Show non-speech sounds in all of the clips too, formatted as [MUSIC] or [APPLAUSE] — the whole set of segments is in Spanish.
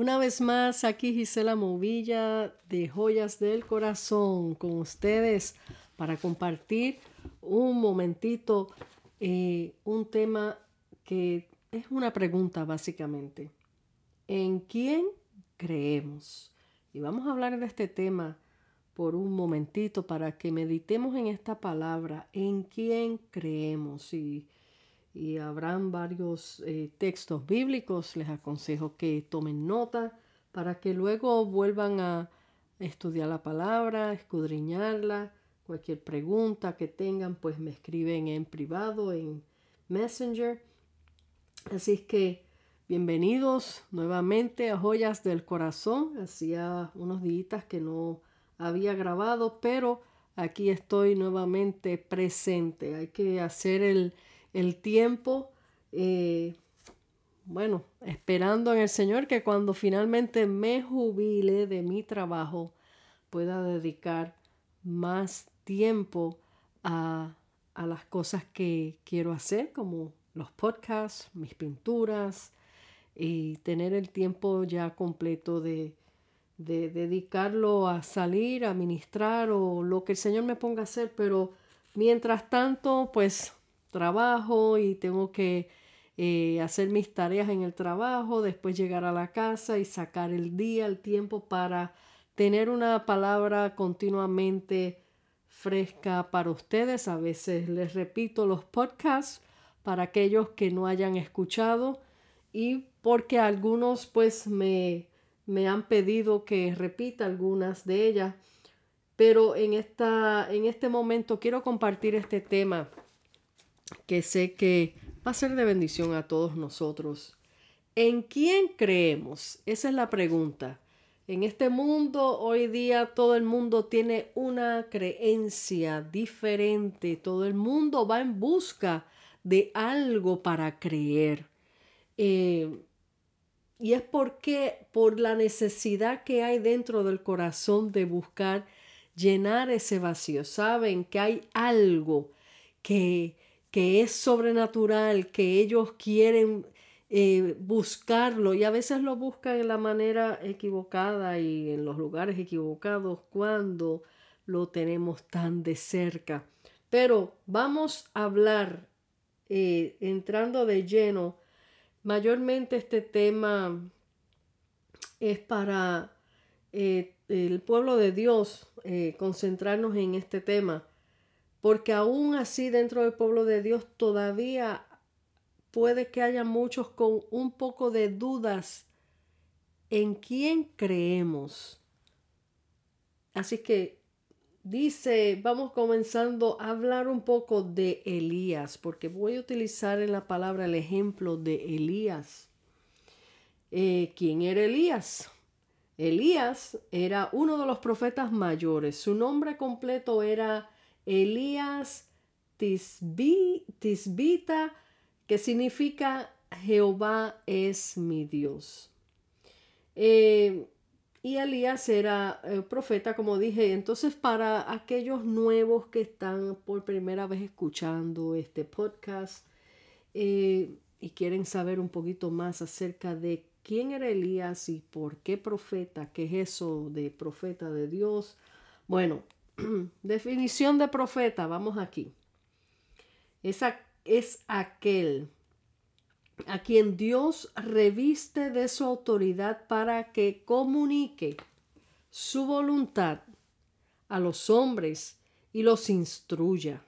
Una vez más, aquí Gisela Movilla de Joyas del Corazón con ustedes para compartir un momentito eh, un tema que es una pregunta básicamente. ¿En quién creemos? Y vamos a hablar de este tema por un momentito para que meditemos en esta palabra, en quién creemos. Y, y habrán varios eh, textos bíblicos, les aconsejo que tomen nota para que luego vuelvan a estudiar la palabra, escudriñarla. Cualquier pregunta que tengan, pues me escriben en privado, en Messenger. Así es que bienvenidos nuevamente a Joyas del Corazón. Hacía unos días que no había grabado, pero aquí estoy nuevamente presente. Hay que hacer el, tiempo, eh, bueno, esperando en el Señor que cuando finalmente me jubile de mi trabajo pueda dedicar más tiempo a, a las cosas que quiero hacer, como los podcasts, mis pinturas, y tener el tiempo ya completo de, de dedicarlo a salir, a ministrar o lo que el Señor me ponga a hacer, pero mientras tanto, pues trabajo y tengo que eh, hacer mis tareas en el trabajo, después llegar a la casa y sacar el día, el tiempo para tener una palabra continuamente fresca para ustedes. A veces les repito los podcasts para aquellos que no hayan escuchado y porque algunos pues me me han pedido que repita algunas de ellas, pero en, esta, en este momento quiero compartir este tema que sé que va a ser de bendición a todos nosotros. ¿En quién creemos? Esa es la pregunta. En este mundo, hoy día, todo el mundo tiene una creencia diferente. Todo el mundo va en busca de algo para creer. Eh, y es porque por la necesidad que hay dentro del corazón de buscar llenar ese vacío. Saben que hay algo que, que es sobrenatural, que ellos quieren eh, buscarlo y a veces lo buscan en la manera equivocada y en los lugares equivocados cuando lo tenemos tan de cerca. Pero vamos a hablar, eh, entrando de lleno, Mayormente este tema es para eh, el pueblo de Dios concentrarnos en este tema, porque aún así dentro del pueblo de Dios todavía puede que haya muchos con un poco de dudas en quién creemos. Así que Dice, vamos comenzando a hablar un poco de Elías, porque voy a utilizar en la palabra el ejemplo de Elías. Eh, ¿Quién era Elías? Elías era uno de los profetas mayores. Su nombre completo era Elías Tisbita, que significa Jehová es mi Dios. Eh, y Elías era eh, profeta, como dije. Entonces, para aquellos nuevos que están por primera vez escuchando este podcast eh, y quieren saber un poquito más acerca de quién era Elías y por qué profeta, qué es eso de profeta de Dios. Bueno, [CLEARS THROAT] definición de profeta, vamos aquí. Esa es aquel a quien Dios reviste de su autoridad para que comunique su voluntad a los hombres y los instruya.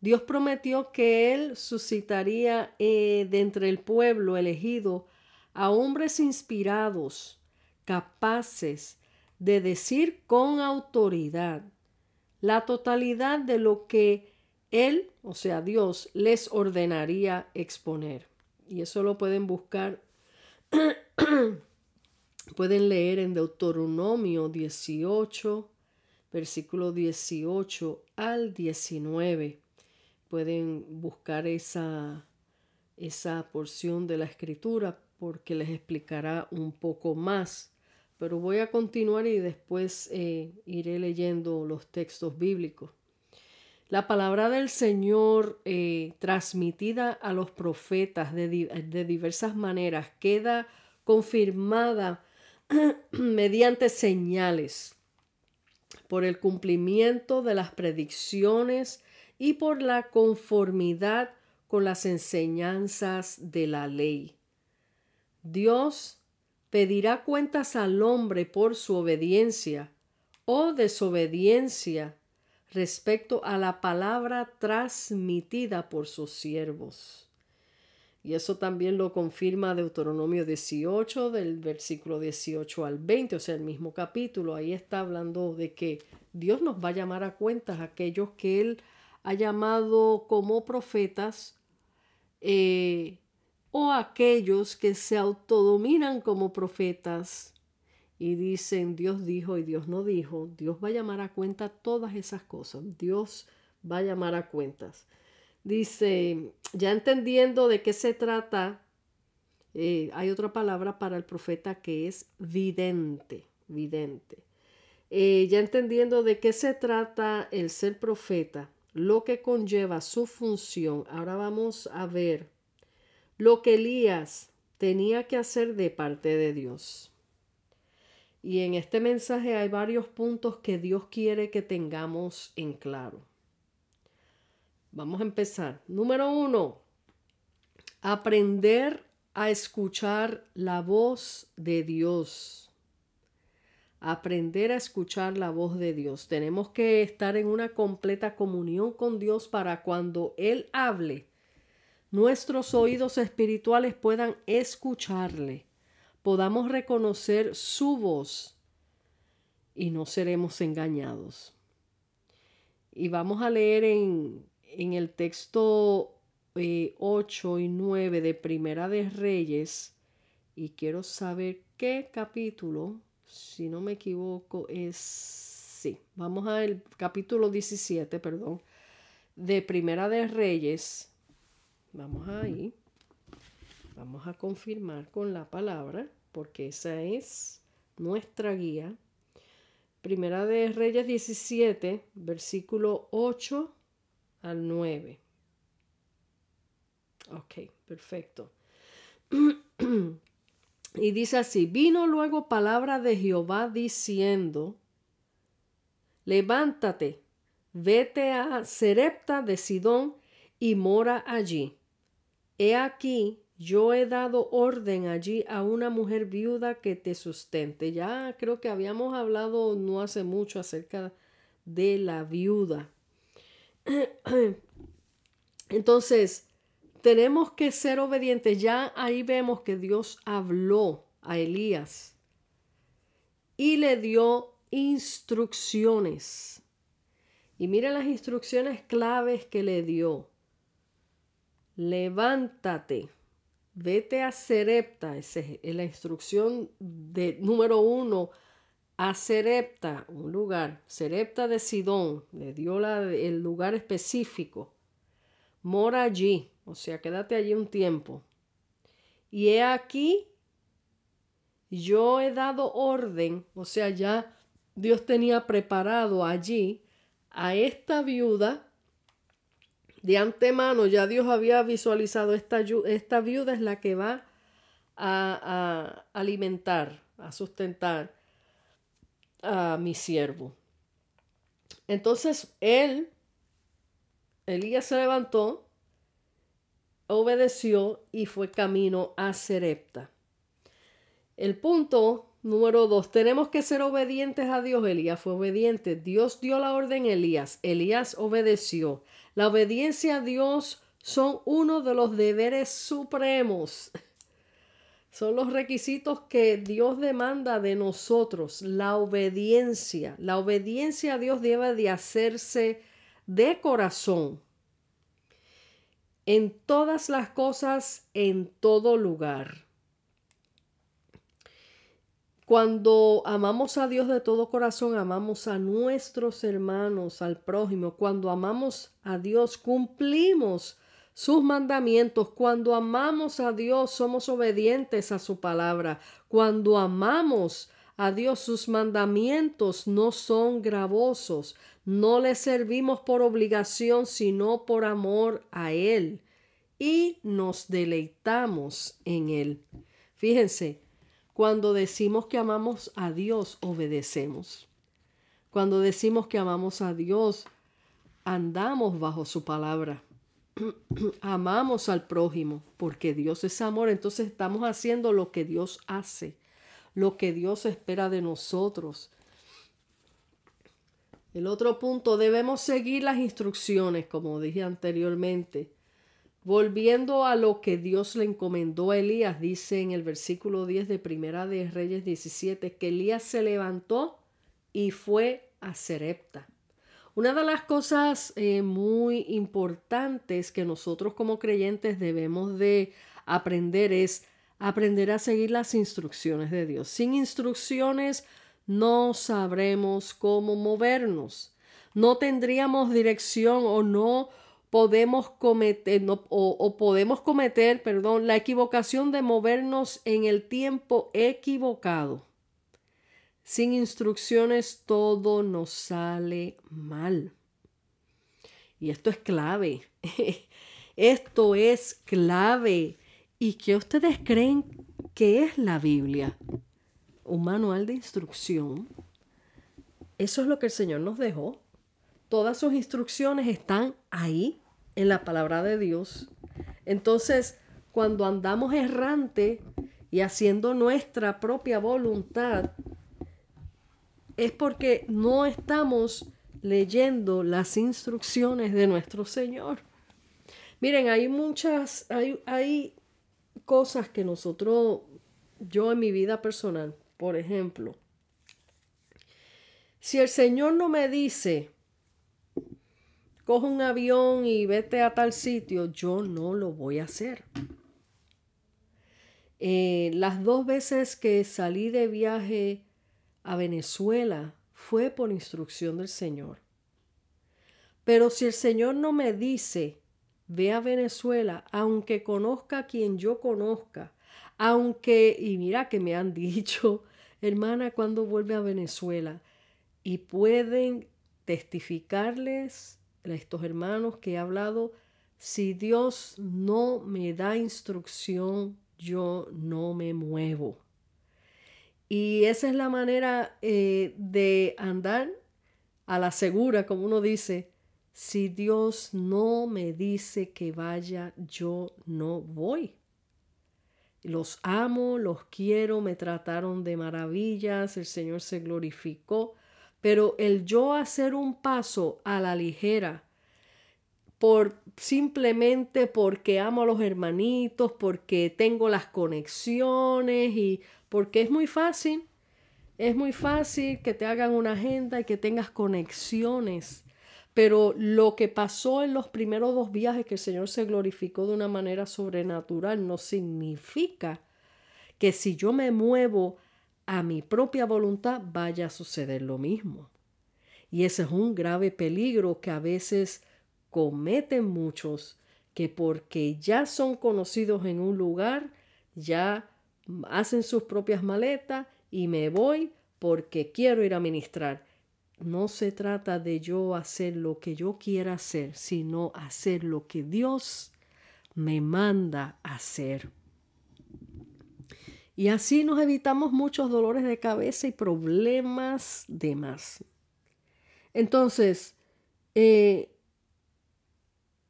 Dios prometió que Él suscitaría eh, de entre el pueblo elegido a hombres inspirados, capaces de decir con autoridad la totalidad de lo que Él, o sea Dios, les ordenaría exponer y eso lo pueden buscar, [CLEARS THROAT] pueden leer en Deuteronomio 18, versículo 18 al 19. Pueden buscar esa, esa porción de la escritura porque les explicará un poco más. Pero voy a continuar y después eh, iré leyendo los textos bíblicos. La palabra del Señor eh, transmitida a los profetas de, diversas maneras queda confirmada [CLEARS THROAT] mediante señales, por el cumplimiento de las predicciones y por la conformidad con las enseñanzas de la ley. Dios pedirá cuentas al hombre por su obediencia o desobediencia respecto a la palabra transmitida por sus siervos. Y eso también lo confirma Deuteronomio 18, del versículo 18 al 20, o sea, el mismo capítulo. Ahí está hablando de que Dios nos va a llamar a cuentas a aquellos que Él ha llamado como profetas eh, o aquellos que se autodominan como profetas y dicen Dios dijo y Dios no dijo. Dios va a llamar a cuenta todas esas cosas. Dios va a llamar a cuentas. Dice, ya entendiendo de qué se trata, eh, hay otra palabra para el profeta que es vidente, vidente. Eh, ya entendiendo de qué se trata el ser profeta, lo que conlleva su función, ahora vamos a ver lo que Elías tenía que hacer de parte de Dios. Y en este mensaje hay varios puntos que Dios quiere que tengamos en claro. Vamos a empezar. Número uno, aprender a escuchar la voz de Dios. Aprender a escuchar la voz de Dios. Tenemos que estar en una completa comunión con Dios para cuando Él hable, nuestros oídos espirituales puedan escucharle, podamos reconocer su voz y no seremos engañados. Y vamos a leer en en el texto 8 eh, y 9 de Primera de Reyes, y quiero saber qué capítulo, si no me equivoco, es, sí, vamos al capítulo 17, perdón, de Primera de Reyes, vamos ahí, vamos a confirmar con la palabra, porque esa es nuestra guía. Primera de Reyes 17, versículo 8 al 9. Ok, perfecto. [CLEARS THROAT] y dice así, vino luego palabra de Jehová diciendo, levántate, vete a Serepta de Sidón y mora allí. He aquí, yo he dado orden allí a una mujer viuda que te sustente. Ya creo que habíamos hablado no hace mucho acerca de la viuda. [CLEARS THROAT] Entonces, tenemos que ser obedientes. Ya ahí vemos que Dios habló a Elías y le dio instrucciones. Y miren las instrucciones claves que le dio. Levántate, vete a Serepta. Esa es la instrucción de número uno a Serepta, un lugar, Serepta de Sidón, le dio el lugar específico. Mora allí, o sea, quédate allí un tiempo. Y he aquí, yo he dado orden, o sea, ya Dios tenía preparado allí a esta viuda. De antemano ya Dios había visualizado esta, esta viuda es la que va a alimentar, a sustentar a mi siervo. Entonces él, Elías se levantó, obedeció y fue camino a Serepta. El punto número dos, tenemos que ser obedientes a Dios. Elías fue obediente. Dios dio la orden a Elías. Elías obedeció. La obediencia a Dios son uno de los deberes supremos [LAUGHS] son los requisitos que Dios demanda de nosotros, la obediencia. La obediencia a Dios debe de hacerse de corazón. En todas las cosas, en todo lugar. Cuando amamos a Dios de todo corazón, amamos a nuestros hermanos, al prójimo. Cuando amamos a Dios, cumplimos sus mandamientos. Cuando amamos a Dios, somos obedientes a su palabra. Cuando amamos a Dios, sus mandamientos no son gravosos. No le servimos por obligación, sino por amor a Él. Y nos deleitamos en Él. Fíjense, Cuando decimos que amamos a Dios, obedecemos. Cuando decimos que amamos a Dios, andamos bajo su palabra. [CLEARS THROAT] amamos al prójimo porque Dios es amor, entonces estamos haciendo lo que Dios hace, lo que Dios espera de nosotros. El otro punto, debemos seguir las instrucciones, como dije anteriormente. Volviendo a lo que Dios le encomendó a Elías, dice en el versículo 10 de Primera de Reyes 17, que Elías se levantó y fue a Serepta. Una de las cosas eh, muy importantes que nosotros como creyentes debemos de aprender es aprender a seguir las instrucciones de Dios. Sin instrucciones no sabremos cómo movernos. No tendríamos dirección o no podemos cometer o, podemos cometer, perdón, la equivocación de movernos en el tiempo equivocado. Sin instrucciones todo nos sale mal. Y esto es clave. [LAUGHS] esto es clave. ¿Y qué ustedes creen que es la Biblia? Un manual de instrucción. Eso es lo que el Señor nos dejó. Todas sus instrucciones están ahí en la palabra de Dios. Entonces, cuando andamos errante y haciendo nuestra propia voluntad, es porque no estamos leyendo las instrucciones de nuestro Señor. Miren, hay muchas, hay, hay cosas que nosotros, yo en mi vida personal, por ejemplo, si el Señor no me dice, coge un avión y vete a tal sitio, yo no lo voy a hacer. Eh, las dos veces que salí de viaje a Venezuela fue por instrucción del Señor. Pero si el Señor no me dice, ve a Venezuela, aunque conozca a quien yo conozca, aunque, y mira que me han [LAUGHS] dicho, hermana, cuando vuelve a Venezuela, y pueden testificarles estos hermanos que he hablado, si Dios no me da instrucción, yo no me muevo. Y esa es la manera eh, de andar a la segura, como uno dice, si Dios no me dice que vaya, yo no voy. Los amo, los quiero, me trataron de maravillas, el Señor se glorificó, pero el yo hacer un paso a la ligera, por simplemente porque amo a los hermanitos, porque tengo las conexiones y porque es muy fácil, es muy fácil que te hagan una agenda y que tengas conexiones. Pero lo que pasó en los primeros dos viajes, que el Señor se glorificó de una manera sobrenatural, no significa que si yo me muevo a mi propia voluntad vaya a suceder lo mismo. Y ese es un grave peligro que a veces cometen muchos, que porque ya son conocidos en un lugar, ya hacen sus propias maletas y me voy porque quiero ir a ministrar. No se trata de yo hacer lo que yo quiera hacer, sino hacer lo que Dios me manda hacer. Y así nos evitamos muchos dolores de cabeza y problemas de más. Entonces, eh,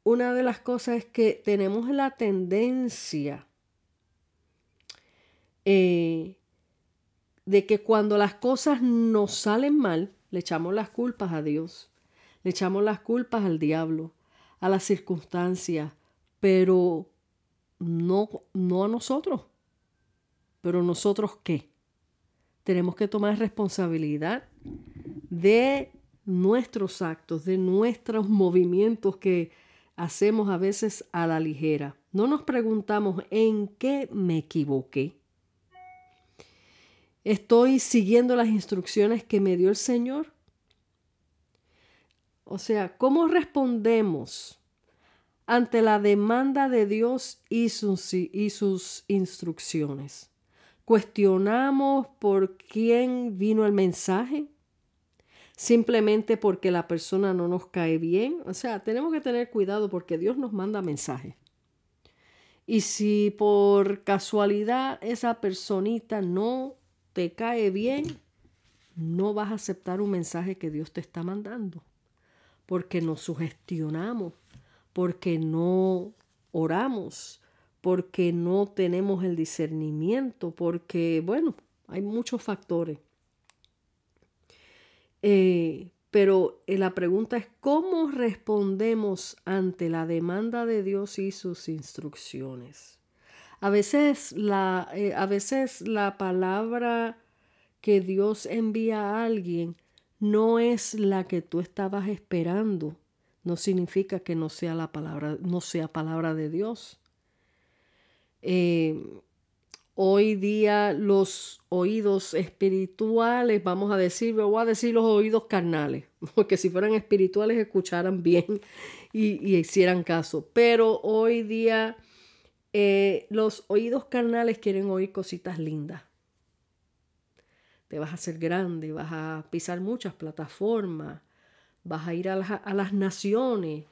una de las cosas es que tenemos la tendencia eh, de que cuando las cosas nos salen mal, le echamos las culpas a Dios, le echamos las culpas al diablo, a las circunstancias, pero no, no a nosotros. Pero nosotros qué? Tenemos que tomar responsabilidad de nuestros actos, de nuestros movimientos que hacemos a veces a la ligera. No nos preguntamos en qué me equivoqué. ¿Estoy siguiendo las instrucciones que me dio el Señor? O sea, ¿cómo respondemos ante la demanda de Dios y sus, y sus instrucciones? ¿Cuestionamos por quién vino el mensaje? Simplemente porque la persona no nos cae bien. O sea, tenemos que tener cuidado porque Dios nos manda mensajes. Y si por casualidad esa personita no te cae bien, no vas a aceptar un mensaje que Dios te está mandando, porque nos sugestionamos, porque no oramos, porque no tenemos el discernimiento, porque, bueno, hay muchos factores. Eh, pero eh, la pregunta es, ¿cómo respondemos ante la demanda de Dios y sus instrucciones? A veces la, eh, a veces la palabra que Dios envía a alguien no es la que tú estabas esperando. No significa que no sea la palabra, no sea palabra de Dios. Eh, hoy día los oídos espirituales, vamos a decir, voy a decir los oídos carnales, [LAUGHS] porque si fueran espirituales escucharan bien y, hicieran caso. Pero hoy día eh, los oídos carnales quieren oír cositas lindas te vas a hacer grande, vas a pisar muchas plataformas, vas a ir a las, naciones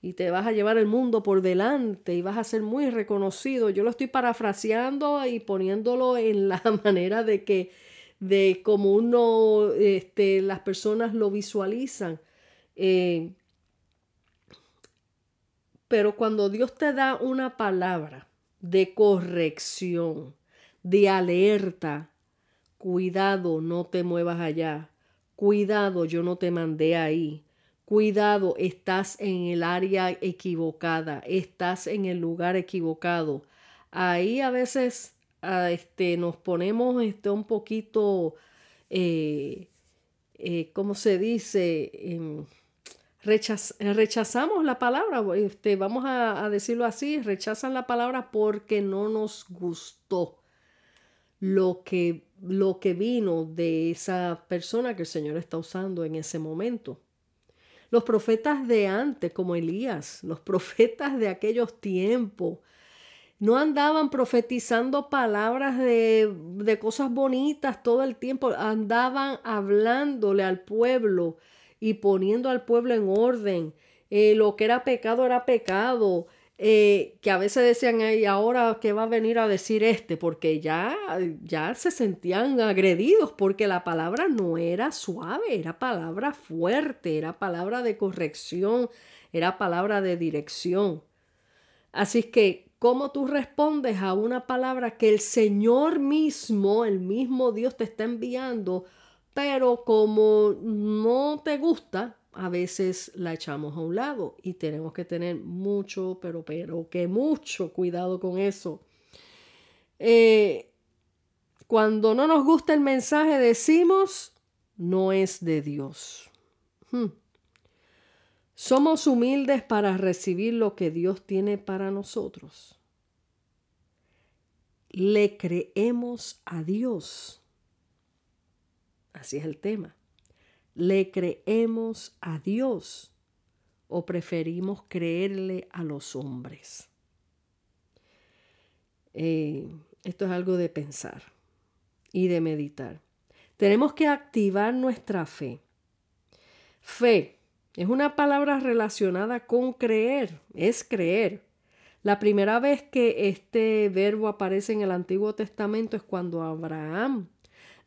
y te vas a llevar el mundo por delante y vas a ser muy reconocido. Yo lo estoy parafraseando y poniéndolo en la [LAUGHS] manera de que, de como uno, este, las personas lo visualizan. Eh, pero cuando Dios te da una palabra de corrección, de alerta, Cuidado, no te muevas allá. Cuidado, yo no te mandé ahí. Cuidado, estás en el área equivocada, estás en el lugar equivocado. Ahí a veces ah, este, nos ponemos este, un poquito, eh, eh, ¿cómo se dice? Em, rechazamos la palabra, este, vamos a, a decirlo así, rechazan la palabra porque no nos gustó lo que, lo que vino de esa persona que el Señor está usando en ese momento. Los profetas de antes, como Elías, los profetas de aquellos tiempos, no andaban profetizando palabras de, de, cosas bonitas todo el tiempo, andaban hablándole al pueblo y poniendo al pueblo en orden. Eh, lo que era pecado era pecado. Eh, que a veces decían, ¿y ahora qué va a venir a decir este? Porque ya, ya se sentían agredidos porque la palabra no era suave, era palabra fuerte, era palabra de corrección, era palabra de dirección. Así que, ¿cómo tú respondes a una palabra que el Señor mismo, el mismo Dios te está enviando, pero como no te gusta, a veces la echamos a un lado y tenemos que tener mucho, pero, pero que mucho cuidado con eso. Eh, cuando no nos gusta el mensaje decimos, no es de Dios. Hmm. Somos humildes para recibir lo que Dios tiene para nosotros. Le creemos a Dios. Así es el tema. ¿Le creemos a Dios o preferimos creerle a los hombres? Eh, esto es algo de pensar y de meditar. Tenemos que activar nuestra fe. Fe es una palabra relacionada con creer, es creer. La primera vez que este verbo aparece en el Antiguo Testamento es cuando Abraham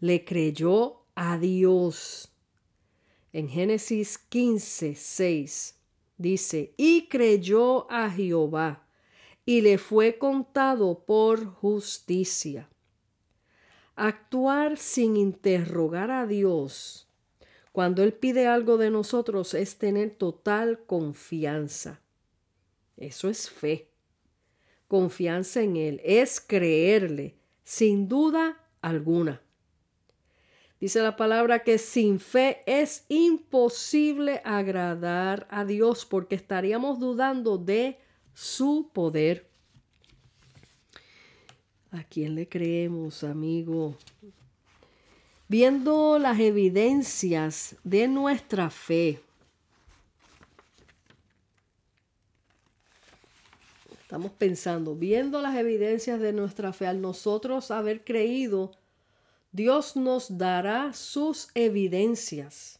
le creyó a Dios en Génesis 15, 6 dice, y creyó a Jehová, y le fue contado por justicia. Actuar sin interrogar a Dios cuando Él pide algo de nosotros es tener total confianza. Eso es fe. Confianza en Él es creerle, sin duda alguna. Dice la palabra que sin fe es imposible agradar a Dios porque estaríamos dudando de su poder. ¿A quién le creemos, amigo? Viendo las evidencias de nuestra fe. Estamos pensando, viendo las evidencias de nuestra fe, al nosotros haber creído, Dios nos dará sus evidencias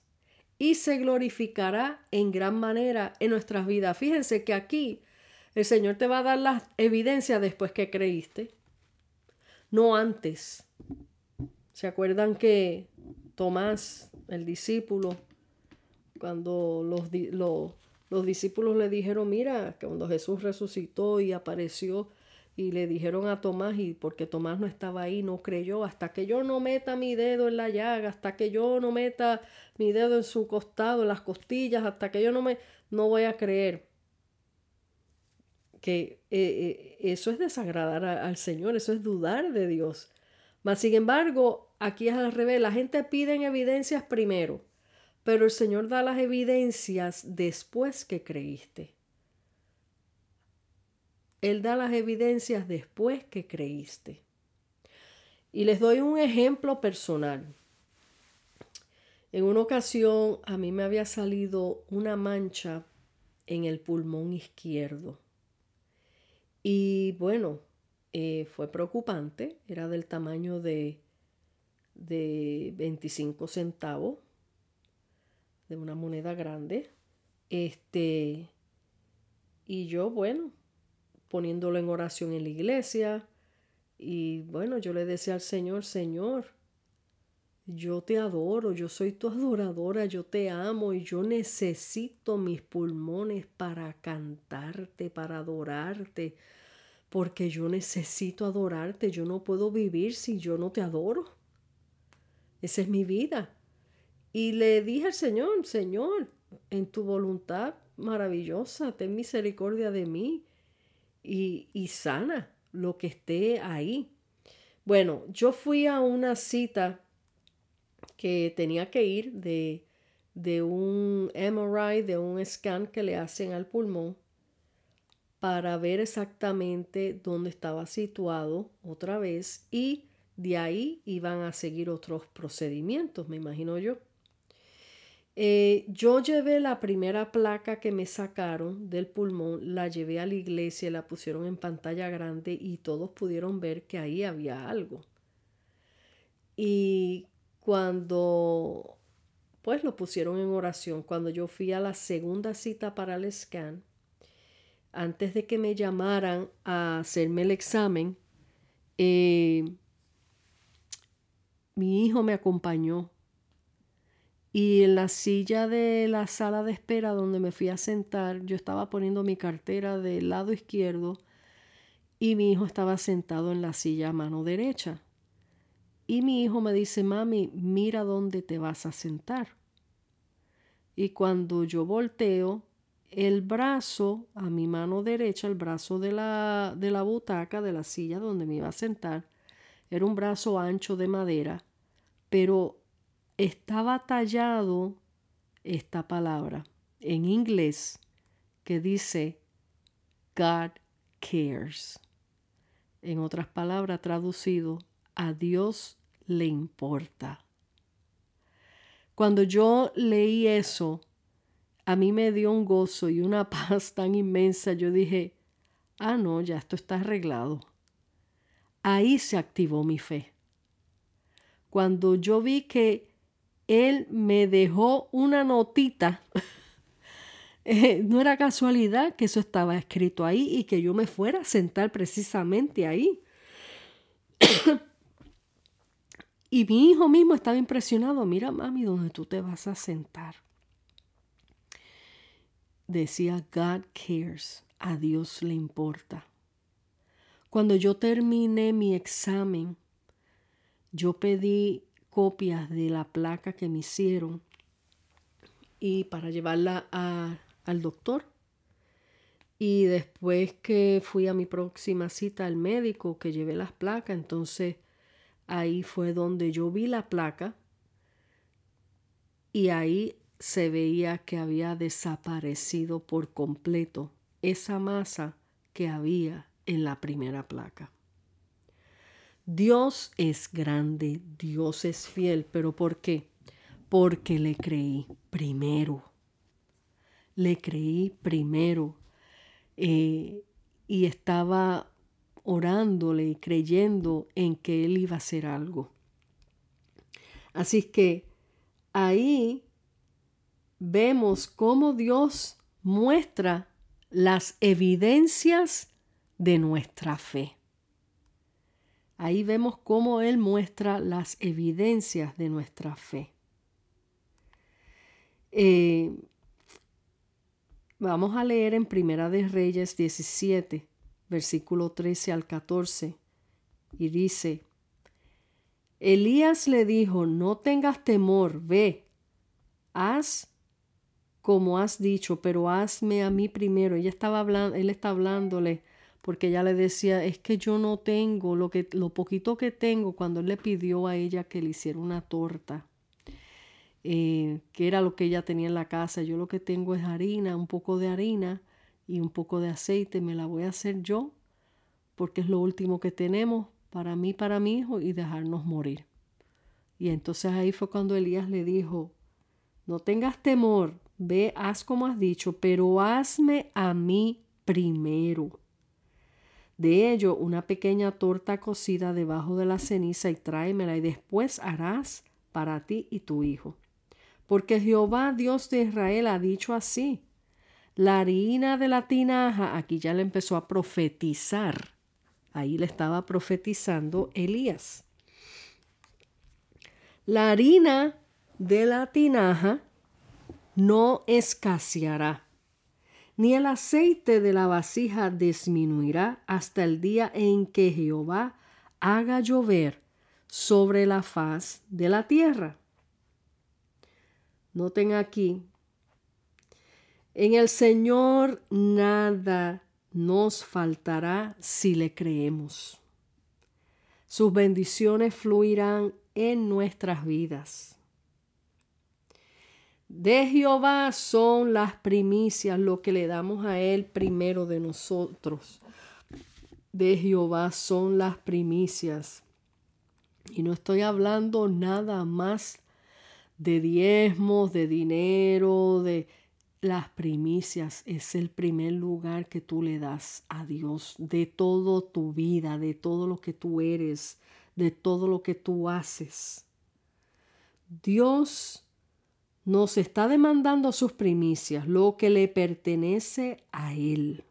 y se glorificará en gran manera en nuestras vidas. Fíjense que aquí El Señor te va a dar la evidencia después que creíste, no antes. ¿Se acuerdan que Tomás, el discípulo, cuando los, los, discípulos le dijeron, mira, que cuando Jesús resucitó y apareció y le dijeron a Tomás, y porque Tomás no estaba ahí, no creyó, hasta que yo no meta mi dedo en la llaga, hasta que yo no meta mi dedo en su costado, en las costillas, hasta que yo no me, no voy a creer. Que eh, eh, eso es desagradar al Señor, eso es dudar de Dios. Mas, sin embargo, aquí es al revés, la gente pide evidencias primero pero el Señor da las evidencias después que creíste. Él da las evidencias después que creíste. Y les doy un ejemplo personal. En una ocasión a mí me había salido una mancha en el pulmón izquierdo. Y bueno, eh, fue preocupante, era del tamaño de, de 25 centavos de una moneda grande. Este, y yo, bueno, poniéndolo en oración en la iglesia. Y bueno, yo le decía al Señor, Señor, yo te adoro, yo soy tu adoradora, yo te amo y yo necesito mis pulmones para cantarte, para adorarte, porque yo necesito adorarte, yo no puedo vivir si yo no te adoro. Esa es mi vida. Y le dije al Señor, Señor, en tu voluntad maravillosa, ten misericordia de mí y, y sana lo que esté ahí. Bueno, yo fui a una cita que tenía que ir de, de un MRI, de un scan que le hacen al pulmón para ver exactamente dónde estaba situado otra vez y de ahí iban a seguir otros procedimientos, me imagino yo. Eh, yo llevé la primera placa que me sacaron del pulmón, la llevé a la iglesia, la pusieron en pantalla grande y todos pudieron ver que ahí había algo. Y cuando pues lo pusieron en oración, cuando yo fui a la segunda cita para el scan, antes de que me llamaran a hacerme el examen, eh, mi hijo me acompañó y en la silla de la sala de espera donde me fui a sentar, yo estaba poniendo mi cartera del lado izquierdo y mi hijo estaba sentado en la silla a mano derecha. Y mi hijo me dice, mami, mira dónde te vas a sentar. Y cuando yo volteo, el brazo a mi mano derecha, el brazo de la, de la butaca, de la silla donde me iba a sentar, era un brazo ancho de madera, pero estaba tallado esta palabra en inglés que dice God cares. En otras palabras, traducido, a Dios le importa. Cuando yo leí eso, a mí me dio un gozo y una [LAUGHS] paz tan inmensa. Yo dije, ah, no, ya esto está arreglado. Ahí se activó mi fe. Cuando yo vi que él me dejó una notita. [LAUGHS] Eh, no era casualidad que eso estaba escrito ahí y que yo me fuera a sentar precisamente ahí. [COUGHS] y mi hijo mismo estaba impresionado. Mira, mami, ¿dónde tú te vas a sentar? Decía, God cares. A Dios le importa. Cuando yo terminé mi examen, yo pedí copias de la placa que me hicieron y para llevarla al doctor. Y después que fui a mi próxima cita al médico, que llevé las placas, entonces ahí fue donde yo vi la placa y ahí se veía que había desaparecido por completo esa masa que había en la primera placa. Dios es grande, Dios es fiel, pero ¿por qué? Porque le creí primero. Le creí primero. Eh, y estaba orándole y creyendo en que Él iba a hacer algo. Así que ahí vemos cómo Dios muestra las evidencias de nuestra fe. Ahí vemos cómo Él muestra las evidencias de nuestra fe. Eh, vamos a leer en Primera de Reyes 17, versículo 13 al 14, y dice, Elías le dijo, no tengas temor, ve, haz como has dicho, pero hazme a mí primero. Ella estaba hablando, él está hablándole porque ella le decía, es que yo no tengo lo que lo poquito que tengo cuando él le pidió a ella que le hiciera una torta. Eh, que era lo que ella tenía en la casa. Yo lo que tengo es harina, un poco de harina y un poco de aceite. Me la voy a hacer yo porque es lo último que tenemos para mí, para mi hijo y dejarnos morir. Y entonces ahí fue cuando Elías le dijo, no tengas temor, ve, haz como has dicho, pero hazme a mí primero. De ello, una pequeña torta cocida debajo de la ceniza y tráemela y después harás para ti y tu hijo. Porque Jehová, Dios de Israel, ha dicho así. La harina de la tinaja, aquí ya le empezó a profetizar. Ahí le estaba profetizando Elías. La harina de la tinaja no escaseará, ni el aceite de la vasija disminuirá hasta el día en que Jehová haga llover sobre la faz de la tierra. Noten aquí, en el Señor nada nos faltará si le creemos. Sus bendiciones fluirán en nuestras vidas. De Jehová son las primicias, lo que le damos a Él primero de nosotros. De Jehová son las primicias. Y no estoy hablando nada más de diezmos, de dinero, de las primicias. Es el primer lugar que tú le das a Dios de toda tu vida, de todo lo que tú eres, de todo lo que tú haces. Dios nos está demandando sus primicias, lo que le pertenece a Él.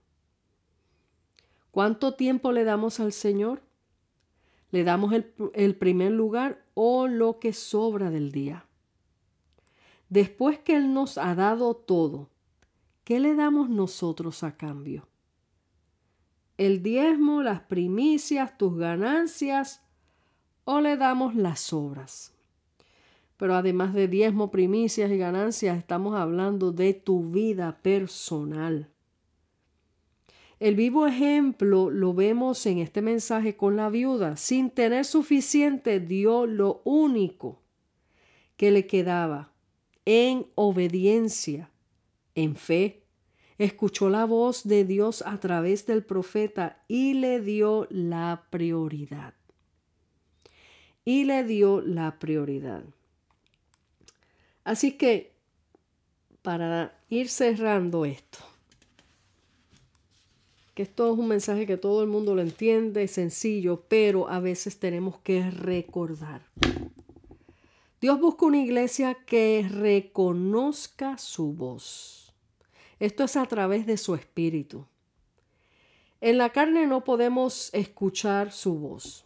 ¿Cuánto tiempo le damos al Señor? ¿Le damos el, primer lugar o lo que sobra del día? Después que Él nos ha dado todo, ¿qué le damos nosotros a cambio? ¿El diezmo, las primicias, tus ganancias o le damos las obras? Pero además de diezmo, primicias y ganancias, estamos hablando de tu vida personal. El vivo ejemplo lo vemos en este mensaje con la viuda. Sin tener suficiente, dio lo único que le quedaba en obediencia, en fe. Escuchó la voz de Dios a través del profeta y le dio la prioridad. Y le dio la prioridad. Así que, para ir cerrando esto, que esto es un mensaje que todo el mundo lo entiende, es sencillo, pero a veces tenemos que recordar. Dios busca una iglesia que reconozca su voz. Esto es a través de su espíritu. En la carne no podemos escuchar su voz.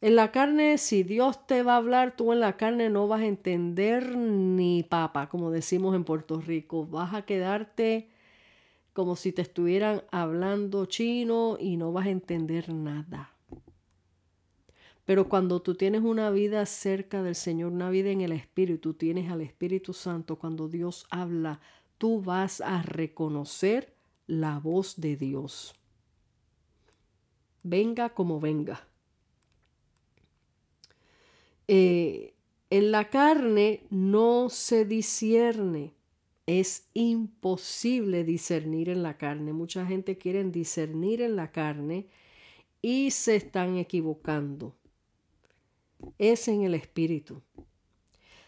En la carne, si Dios te va a hablar, tú en la carne no vas a entender ni papa, como decimos en Puerto Rico. Vas a quedarte como si te estuvieran hablando chino y no vas a entender nada. Pero cuando tú tienes una vida cerca del Señor, una vida en el Espíritu, tienes al Espíritu Santo, cuando Dios habla, tú vas a reconocer la voz de Dios. Venga como venga. Eh, en la carne no se discierne. Es imposible discernir en la carne. Mucha gente quiere discernir en la carne y se están equivocando. Es en el espíritu.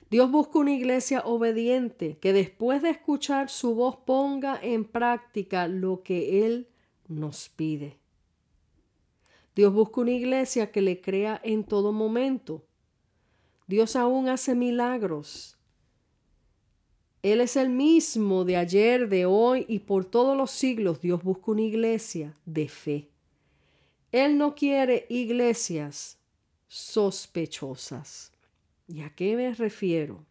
Dios busca una iglesia obediente que después de escuchar su voz ponga en práctica lo que Él nos pide. Dios busca una iglesia que le crea en todo momento Dios aún hace milagros Él es el mismo de ayer, de hoy y por todos los siglos. Dios busca una iglesia de fe. Él no quiere iglesias sospechosas. ¿Y a qué me refiero?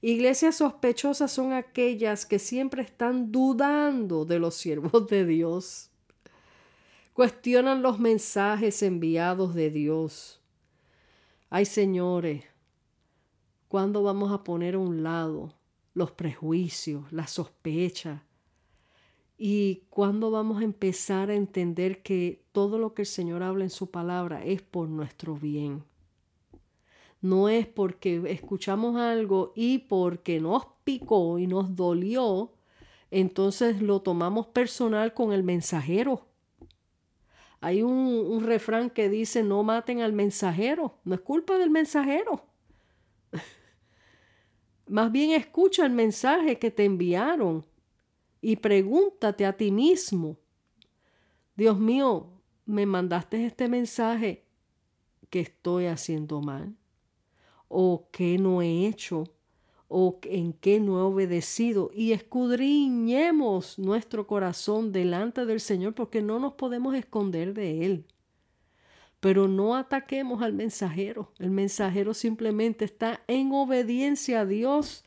Iglesias sospechosas son aquellas que siempre están dudando de los siervos de Dios. Cuestionan los mensajes enviados de Dios. Ay, señores, ¿cuándo vamos a poner a un lado los prejuicios, la sospecha? ¿Y cuándo vamos a empezar a entender que todo lo que el Señor habla en su palabra es por nuestro bien? No es porque escuchamos algo y porque nos picó y nos dolió, entonces lo tomamos personal con el mensajero. Hay un, un refrán que dice no maten al mensajero, no es culpa del mensajero. Más bien escucha el mensaje que te enviaron y pregúntate a ti mismo, Dios mío, me mandaste este mensaje que estoy haciendo mal o que no he hecho o en qué no he obedecido y escudriñemos nuestro corazón delante del Señor porque no nos podemos esconder de Él. Pero no ataquemos al mensajero. El mensajero simplemente está en obediencia a Dios,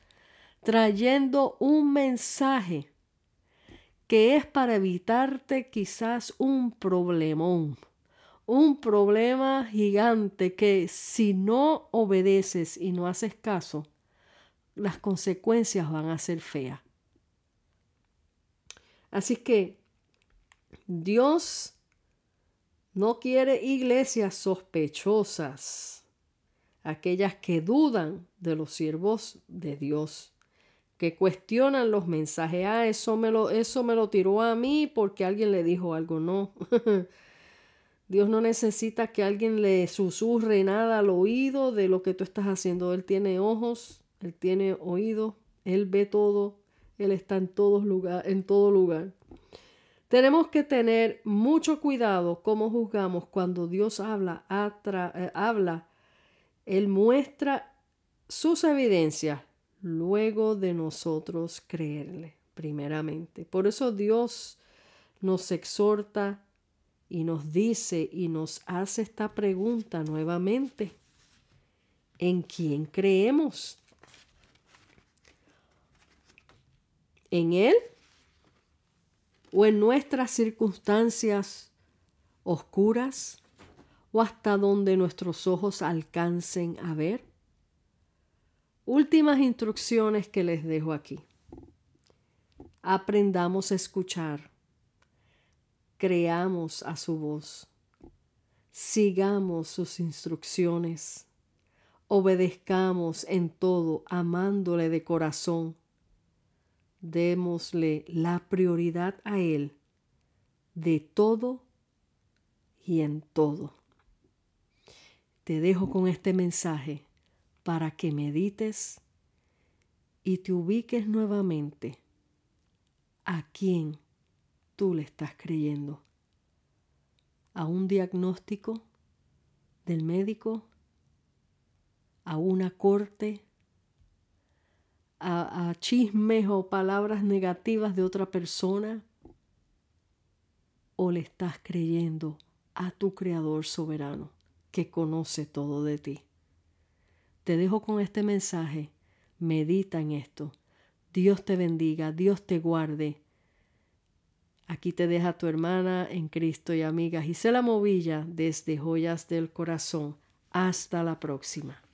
trayendo un mensaje que es para evitarte quizás un problemón, un problema gigante que si no obedeces y no haces caso, las consecuencias van a ser feas. Así que Dios no quiere iglesias sospechosas, aquellas que dudan de los siervos de Dios, que cuestionan los mensajes. Ah, eso me lo, eso me lo tiró a mí porque alguien le dijo algo. No. [LAUGHS] Dios no necesita que alguien le susurre nada al oído de lo que tú estás haciendo. Él tiene ojos, él tiene oído, él ve todo, él está en, todos lugar, en todo lugar. Tenemos que tener mucho cuidado cómo juzgamos cuando Dios habla, eh, habla, Él muestra sus evidencias luego de nosotros creerle, primeramente. Por eso Dios nos exhorta y nos dice y nos hace esta pregunta nuevamente. ¿En quién creemos? ¿En Él? O en nuestras circunstancias oscuras o hasta donde nuestros ojos alcancen a ver? Últimas instrucciones que les dejo aquí. Aprendamos a escuchar. Creamos a su voz. Sigamos sus instrucciones. Obedezcamos en todo, amándole de corazón démosle la prioridad a Él de todo y en todo. Te dejo con este mensaje para que medites y te ubiques nuevamente a quién tú le estás creyendo. A un diagnóstico del médico, a una corte a, chismes o palabras negativas de otra persona? ¿O le estás creyendo a tu Creador soberano que conoce todo de ti? Te dejo con este mensaje. Medita en esto. Dios te bendiga, Dios te guarde. Aquí te deja tu hermana en Cristo y amiga Gisela Movilla desde Joyas del Corazón. Hasta la próxima.